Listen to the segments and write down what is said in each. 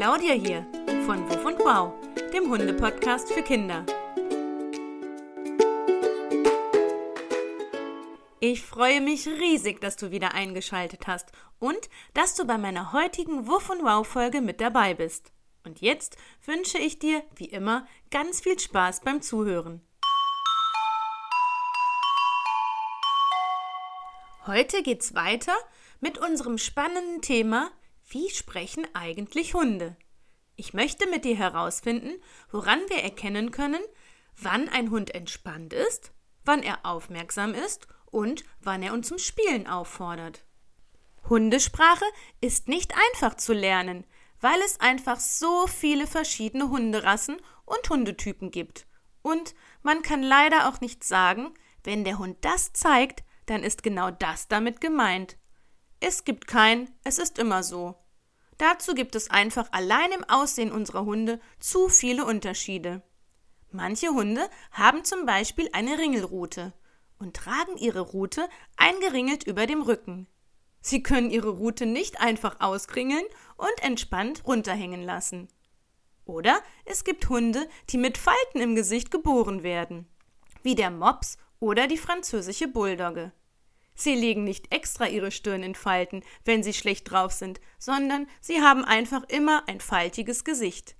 Claudia hier von Wuff und Wow, dem Hunde-Podcast für Kinder. Ich freue mich riesig, dass du wieder eingeschaltet hast und dass du bei meiner heutigen Wuff und Wow Folge mit dabei bist. Und jetzt wünsche ich dir, wie immer, ganz viel Spaß beim Zuhören. Heute geht's weiter mit unserem spannenden Thema Wie sprechen eigentlich Hunde? Ich möchte mit dir herausfinden, woran wir erkennen können, wann ein Hund entspannt ist, wann er aufmerksam ist und wann er uns zum Spielen auffordert. Hundesprache ist nicht einfach zu lernen, weil es einfach so viele verschiedene Hunderassen und Hundetypen gibt. Und man kann leider auch nicht sagen, wenn der Hund das zeigt, dann ist genau das damit gemeint. Es gibt kein, es ist immer so. Dazu gibt es einfach allein im Aussehen unserer Hunde zu viele Unterschiede. Manche Hunde haben zum Beispiel eine Ringelrute und tragen ihre Rute eingeringelt über dem Rücken. Sie können ihre Rute nicht einfach auskringeln und entspannt runterhängen lassen. Oder es gibt Hunde, die mit Falten im Gesicht geboren werden, wie der Mops oder die französische Bulldogge. Sie legen nicht extra ihre Stirn in Falten, wenn sie schlecht drauf sind, sondern sie haben einfach immer ein faltiges Gesicht.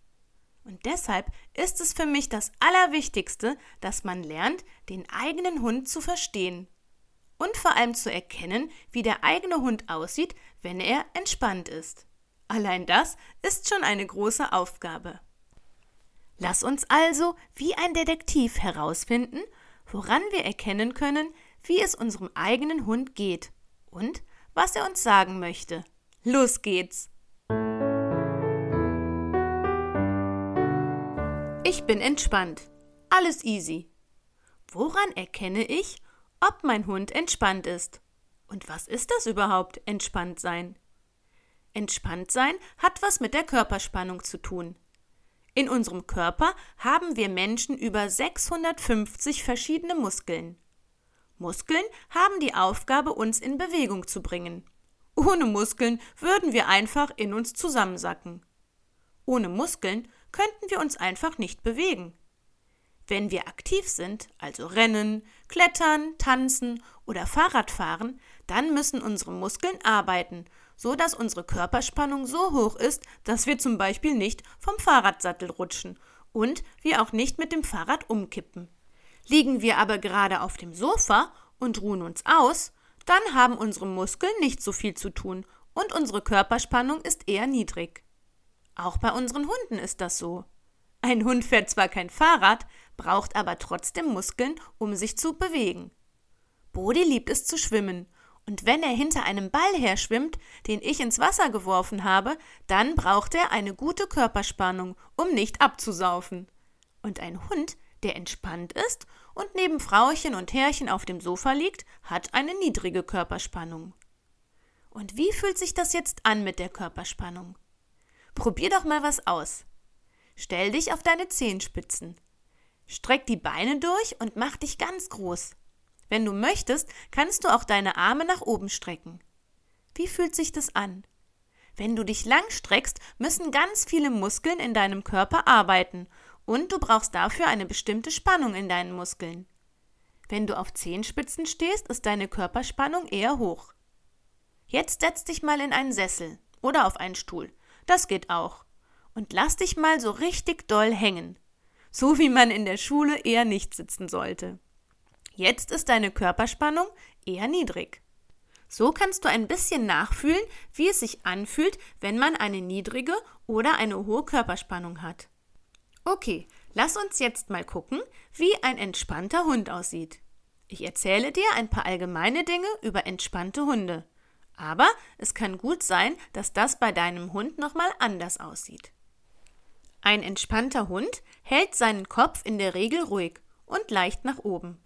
Und deshalb ist es für mich das Allerwichtigste, dass man lernt, den eigenen Hund zu verstehen. Und vor allem zu erkennen, wie der eigene Hund aussieht, wenn er entspannt ist. Allein das ist schon eine große Aufgabe. Lass uns also wie ein Detektiv herausfinden, woran wir erkennen können, wie es unserem eigenen Hund geht und was er uns sagen möchte. Los geht's! Ich bin entspannt. Alles easy. Woran erkenne ich, ob mein Hund entspannt ist? Und was ist das überhaupt, entspannt sein? Entspannt sein hat was mit der Körperspannung zu tun. In unserem Körper haben wir Menschen über 650 verschiedene Muskeln. Muskeln haben die Aufgabe, uns in Bewegung zu bringen. Ohne Muskeln würden wir einfach in uns zusammensacken. Ohne Muskeln könnten wir uns einfach nicht bewegen. Wenn wir aktiv sind, also rennen, klettern, tanzen oder Fahrrad fahren, dann müssen unsere Muskeln arbeiten, so dass unsere Körperspannung so hoch ist, dass wir zum Beispiel nicht vom Fahrradsattel rutschen und wir auch nicht mit dem Fahrrad umkippen. Liegen wir aber gerade auf dem Sofa und ruhen uns aus, dann haben unsere Muskeln nicht so viel zu tun und unsere Körperspannung ist eher niedrig. Auch bei unseren Hunden ist das so. Ein Hund fährt zwar kein Fahrrad, braucht aber trotzdem Muskeln, um sich zu bewegen. Bodi liebt es zu schwimmen, und wenn er hinter einem Ball her schwimmt, den ich ins Wasser geworfen habe, dann braucht er eine gute Körperspannung, um nicht abzusaufen. Und ein Hund der entspannt ist und neben Frauchen und Herrchen auf dem Sofa liegt, hat eine niedrige Körperspannung. Und wie fühlt sich das jetzt an mit der Körperspannung? Probier doch mal was aus. Stell dich auf deine Zehenspitzen. Streck die Beine durch und mach dich ganz groß. Wenn du möchtest, kannst du auch deine Arme nach oben strecken. Wie fühlt sich das an? Wenn du dich lang streckst, müssen ganz viele Muskeln in deinem Körper arbeiten und du brauchst dafür eine bestimmte Spannung in deinen Muskeln. Wenn du auf Zehenspitzen stehst, ist deine Körperspannung eher hoch. Jetzt setz dich mal in einen Sessel oder auf einen Stuhl. Das geht auch. Und lass dich mal so richtig doll hängen. So wie man in der Schule eher nicht sitzen sollte. Jetzt ist deine Körperspannung eher niedrig. So kannst du ein bisschen nachfühlen, wie es sich anfühlt, wenn man eine niedrige oder eine hohe Körperspannung hat. Okay, lass uns jetzt mal gucken, wie ein entspannter Hund aussieht. Ich erzähle dir ein paar allgemeine Dinge über entspannte Hunde. Aber es kann gut sein, dass das bei deinem Hund nochmal anders aussieht. Ein entspannter Hund hält seinen Kopf in der Regel ruhig und leicht nach oben.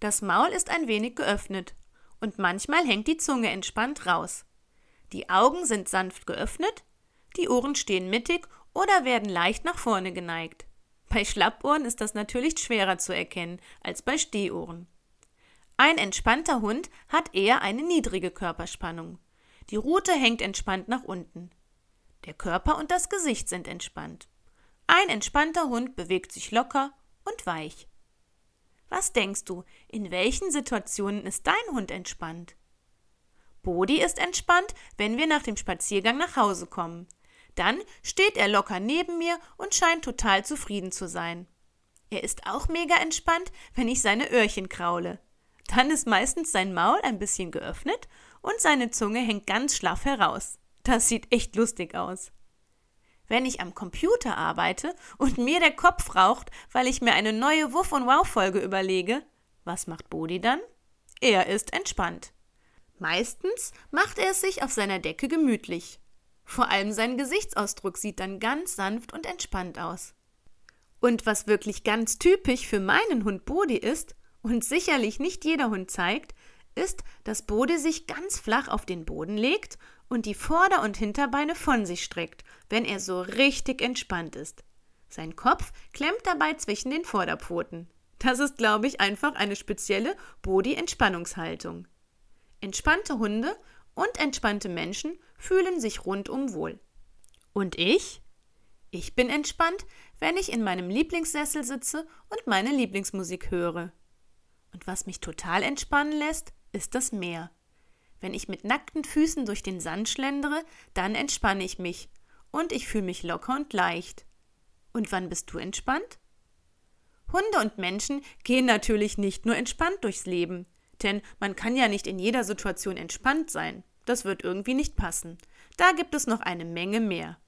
Das Maul ist ein wenig geöffnet und manchmal hängt die Zunge entspannt raus. Die Augen sind sanft geöffnet, die Ohren stehen mittig oder werden leicht nach vorne geneigt. Bei Schlappohren ist das natürlich schwerer zu erkennen als bei Stehohren. Ein entspannter Hund hat eher eine niedrige Körperspannung. Die Rute hängt entspannt nach unten. Der Körper und das Gesicht sind entspannt. Ein entspannter Hund bewegt sich locker und weich. Was denkst du, in welchen Situationen ist dein Hund entspannt? Bodi ist entspannt, wenn wir nach dem Spaziergang nach Hause kommen. Dann steht er locker neben mir und scheint total zufrieden zu sein. Er ist auch mega entspannt, wenn ich seine Öhrchen kraule. Dann ist meistens sein Maul ein bisschen geöffnet und seine Zunge hängt ganz schlaff heraus. Das sieht echt lustig aus. Wenn ich am Computer arbeite und mir der Kopf raucht, weil ich mir eine neue Wuff und Wow Folge überlege, was macht Bodi dann? Er ist entspannt. Meistens macht er es sich auf seiner Decke gemütlich. Vor allem sein Gesichtsausdruck sieht dann ganz sanft und entspannt aus. Und was wirklich ganz typisch für meinen Hund Bodi ist und sicherlich nicht jeder Hund zeigt, ist, dass Bode sich ganz flach auf den Boden legt und die Vorder- und Hinterbeine von sich streckt, wenn er so richtig entspannt ist. Sein Kopf klemmt dabei zwischen den Vorderpfoten. Das ist, glaube ich, einfach eine spezielle Body-Entspannungshaltung. Entspannte Hunde und entspannte Menschen fühlen sich rundum wohl. Und ich? Ich bin entspannt, wenn ich in meinem Lieblingssessel sitze und meine Lieblingsmusik höre. Und was mich total entspannen lässt, ist das Meer. Wenn ich mit nackten Füßen durch den Sand schlendere, dann entspanne ich mich und ich fühle mich locker und leicht. Und wann bist du entspannt? Hunde und Menschen gehen natürlich nicht nur entspannt durchs Leben, denn man kann ja nicht in jeder Situation entspannt sein. Das wird irgendwie nicht passen. Da gibt es noch eine Menge mehr.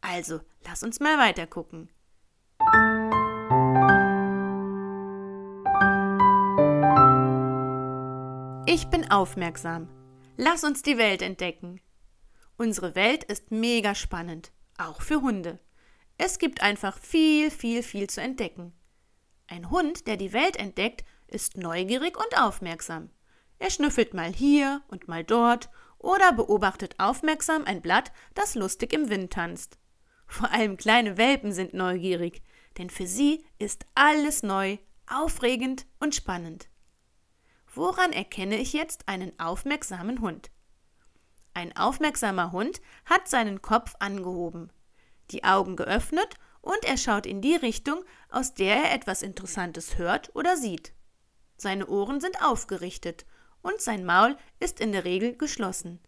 Also, lass uns mal weiter gucken. Ich bin aufmerksam. Lass uns die Welt entdecken. Unsere Welt ist mega spannend, auch für Hunde. Es gibt einfach viel, viel, viel zu entdecken. Ein Hund, der die Welt entdeckt, ist neugierig und aufmerksam. Er schnüffelt mal hier und mal dort oder beobachtet aufmerksam ein Blatt, das lustig im Wind tanzt. Vor allem kleine Welpen sind neugierig, denn für sie ist alles neu, aufregend und spannend. Woran erkenne ich jetzt einen aufmerksamen Hund? Ein aufmerksamer Hund hat seinen Kopf angehoben, die Augen geöffnet und er schaut in die Richtung, aus der er etwas Interessantes hört oder sieht. Seine Ohren sind aufgerichtet und sein Maul ist in der Regel geschlossen.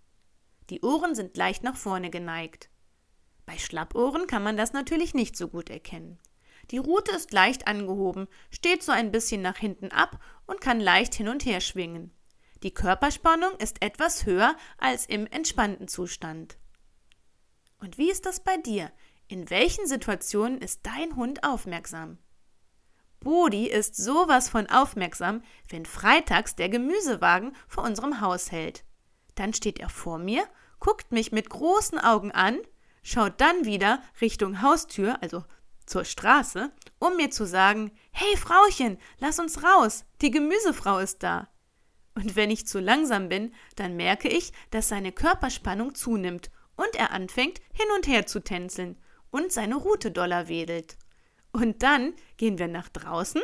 Die Ohren sind leicht nach vorne geneigt. Bei Schlappohren kann man das natürlich nicht so gut erkennen. Die Rute ist leicht angehoben, steht so ein bisschen nach hinten ab und kann leicht hin und her schwingen. Die Körperspannung ist etwas höher als im entspannten Zustand. Und wie ist das bei dir? In welchen Situationen ist dein Hund aufmerksam? Bodi ist sowas von aufmerksam, wenn freitags der Gemüsewagen vor unserem Haus hält. Dann steht er vor mir, guckt mich mit großen Augen an, schaut dann wieder Richtung Haustür, also zur Straße, um mir zu sagen, hey Frauchen, lass uns raus, die Gemüsefrau ist da. Und wenn ich zu langsam bin, dann merke ich, dass seine Körperspannung zunimmt und er anfängt hin und her zu tänzeln und seine Rute doller wedelt. Und dann gehen wir nach draußen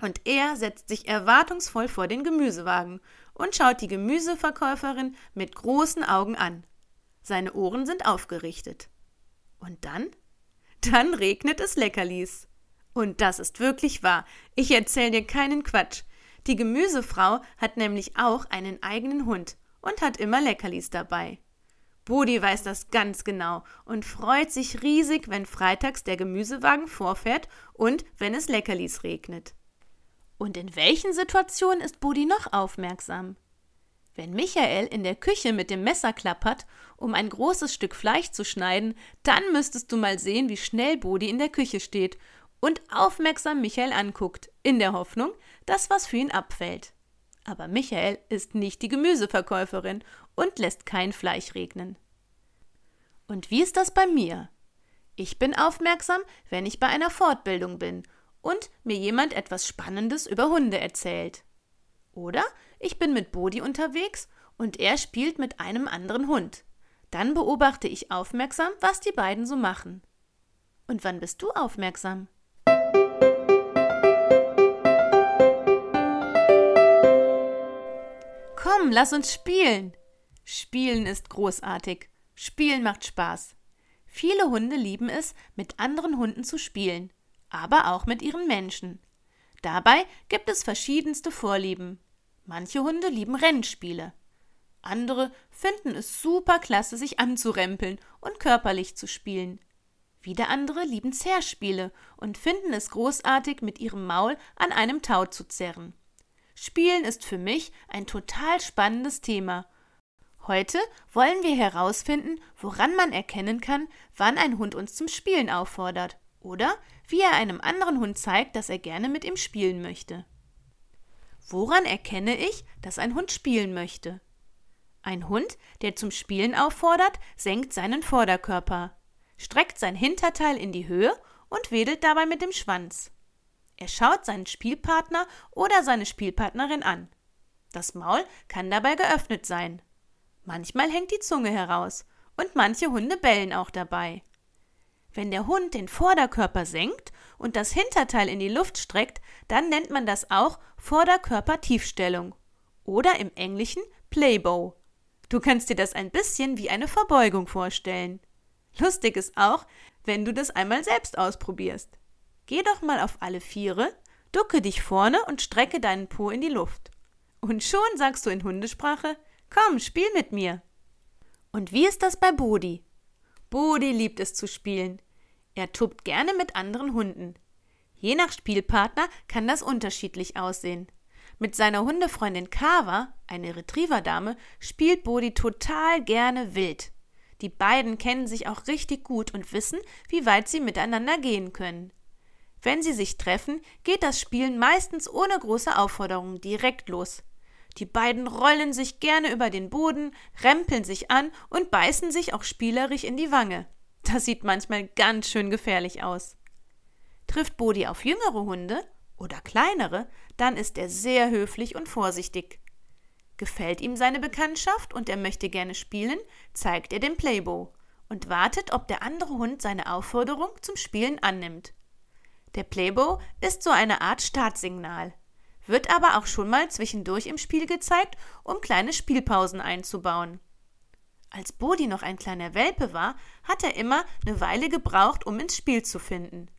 und er setzt sich erwartungsvoll vor den Gemüsewagen und schaut die Gemüseverkäuferin mit großen Augen an. Seine Ohren sind aufgerichtet. Und dann? Dann regnet es Leckerlis. Und das ist wirklich wahr. Ich erzähle dir keinen Quatsch. Die Gemüsefrau hat nämlich auch einen eigenen Hund und hat immer Leckerlis dabei. Budi weiß das ganz genau und freut sich riesig, wenn freitags der Gemüsewagen vorfährt und wenn es Leckerlis regnet. Und in welchen Situationen ist Budi noch aufmerksam? Wenn Michael in der Küche mit dem Messer klappert, um ein großes Stück Fleisch zu schneiden, dann müsstest du mal sehen, wie schnell Bodi in der Küche steht und aufmerksam Michael anguckt, in der Hoffnung, dass was für ihn abfällt. Aber Michael ist nicht die Gemüseverkäuferin und lässt kein Fleisch regnen. Und wie ist das bei mir? Ich bin aufmerksam, wenn ich bei einer Fortbildung bin und mir jemand etwas Spannendes über Hunde erzählt. Oder ich bin mit Bodi unterwegs und er spielt mit einem anderen Hund. Dann beobachte ich aufmerksam, was die beiden so machen. Und wann bist du aufmerksam? Komm, lass uns spielen. Spielen ist großartig. Spielen macht Spaß. Viele Hunde lieben es, mit anderen Hunden zu spielen, aber auch mit ihren Menschen. Dabei gibt es verschiedenste Vorlieben. Manche Hunde lieben Rennspiele. Andere finden es super klasse, sich anzurempeln und körperlich zu spielen. Wieder andere lieben Zerrspiele und finden es großartig, mit ihrem Maul an einem Tau zu zerren. Spielen ist für mich ein total spannendes Thema. Heute wollen wir herausfinden, woran man erkennen kann, wann ein Hund uns zum Spielen auffordert oder wie er einem anderen Hund zeigt, dass er gerne mit ihm spielen möchte. Woran erkenne ich, dass ein Hund spielen möchte? Ein Hund, der zum Spielen auffordert, senkt seinen Vorderkörper, streckt sein Hinterteil in die Höhe und wedelt dabei mit dem Schwanz. Er schaut seinen Spielpartner oder seine Spielpartnerin an. Das Maul kann dabei geöffnet sein. Manchmal hängt die Zunge heraus und manche Hunde bellen auch dabei. Wenn der Hund den Vorderkörper senkt und das Hinterteil in die Luft streckt, dann nennt man das auch Vorderkörpertiefstellung oder im Englischen Playbow. Du kannst dir das ein bisschen wie eine Verbeugung vorstellen. Lustig ist auch, wenn du das einmal selbst ausprobierst. Geh doch mal auf alle Viere, ducke dich vorne und strecke deinen Po in die Luft. Und schon sagst du in Hundesprache: Komm, spiel mit mir. Und wie ist das bei Bodi? Bodi liebt es zu spielen. Er tobt gerne mit anderen Hunden. Je nach Spielpartner kann das unterschiedlich aussehen. Mit seiner Hundefreundin Kava, eine Retrieverdame, spielt Bodi total gerne wild. Die beiden kennen sich auch richtig gut und wissen, wie weit sie miteinander gehen können. Wenn sie sich treffen, geht das Spielen meistens ohne große Aufforderungen direkt los. Die beiden rollen sich gerne über den Boden, rempeln sich an und beißen sich auch spielerisch in die Wange. Das sieht manchmal ganz schön gefährlich aus. Trifft Bodi auf jüngere Hunde oder kleinere, dann ist er sehr höflich und vorsichtig. Gefällt ihm seine Bekanntschaft und er möchte gerne spielen, zeigt er den Playbow und wartet, ob der andere Hund seine Aufforderung zum Spielen annimmt. Der Playbow ist so eine Art Startsignal, wird aber auch schon mal zwischendurch im Spiel gezeigt, um kleine Spielpausen einzubauen. Als Bodi noch ein kleiner Welpe war, hat er immer eine Weile gebraucht, um ins Spiel zu finden.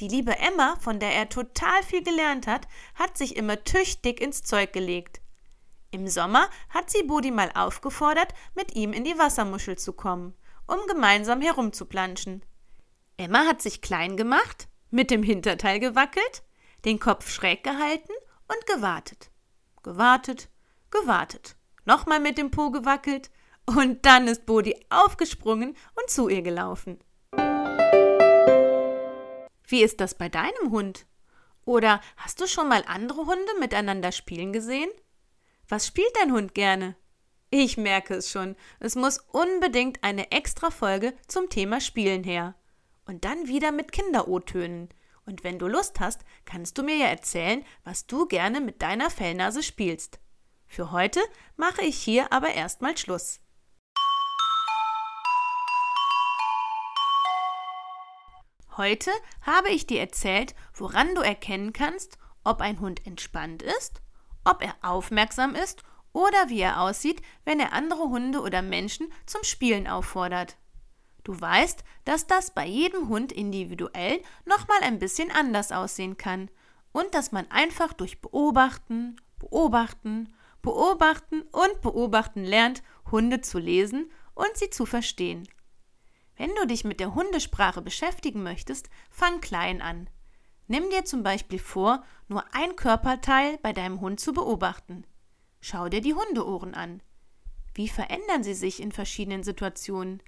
Die liebe Emma, von der er total viel gelernt hat, hat sich immer tüchtig ins Zeug gelegt. Im Sommer hat sie Bodi mal aufgefordert, mit ihm in die Wassermuschel zu kommen, um gemeinsam herumzuplanschen. Emma hat sich klein gemacht, mit dem Hinterteil gewackelt, den Kopf schräg gehalten und gewartet. Gewartet, gewartet. Nochmal mit dem Po gewackelt, und dann ist Bodi aufgesprungen und zu ihr gelaufen. Wie ist das bei deinem Hund? Oder hast du schon mal andere Hunde miteinander spielen gesehen? Was spielt dein Hund gerne? Ich merke es schon, es muss unbedingt eine extra Folge zum Thema Spielen her. Und dann wieder mit Kinder-O-Tönen. Und wenn du Lust hast, kannst du mir ja erzählen, was du gerne mit deiner Fellnase spielst. Für heute mache ich hier aber erstmal Schluss. Heute habe ich dir erzählt, woran du erkennen kannst, ob ein Hund entspannt ist, ob er aufmerksam ist oder wie er aussieht, wenn er andere Hunde oder Menschen zum Spielen auffordert. Du weißt, dass das bei jedem Hund individuell nochmal ein bisschen anders aussehen kann und dass man einfach durch Beobachten, Beobachten, Beobachten und Beobachten lernt, Hunde zu lesen und sie zu verstehen. Wenn du dich mit der Hundesprache beschäftigen möchtest, fang klein an. Nimm dir zum Beispiel vor, nur ein Körperteil bei deinem Hund zu beobachten. Schau dir die Hundeohren an. Wie verändern sie sich in verschiedenen Situationen?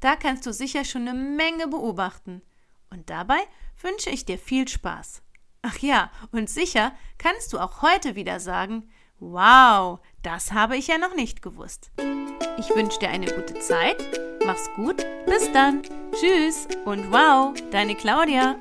Da kannst du sicher schon eine Menge beobachten. Und dabei wünsche ich dir viel Spaß. Ach ja, und sicher kannst du auch heute wieder sagen, wow, das habe ich ja noch nicht gewusst. Ich wünsche dir eine gute Zeit Mach's gut, bis dann. Tschüss und wow, deine Claudia.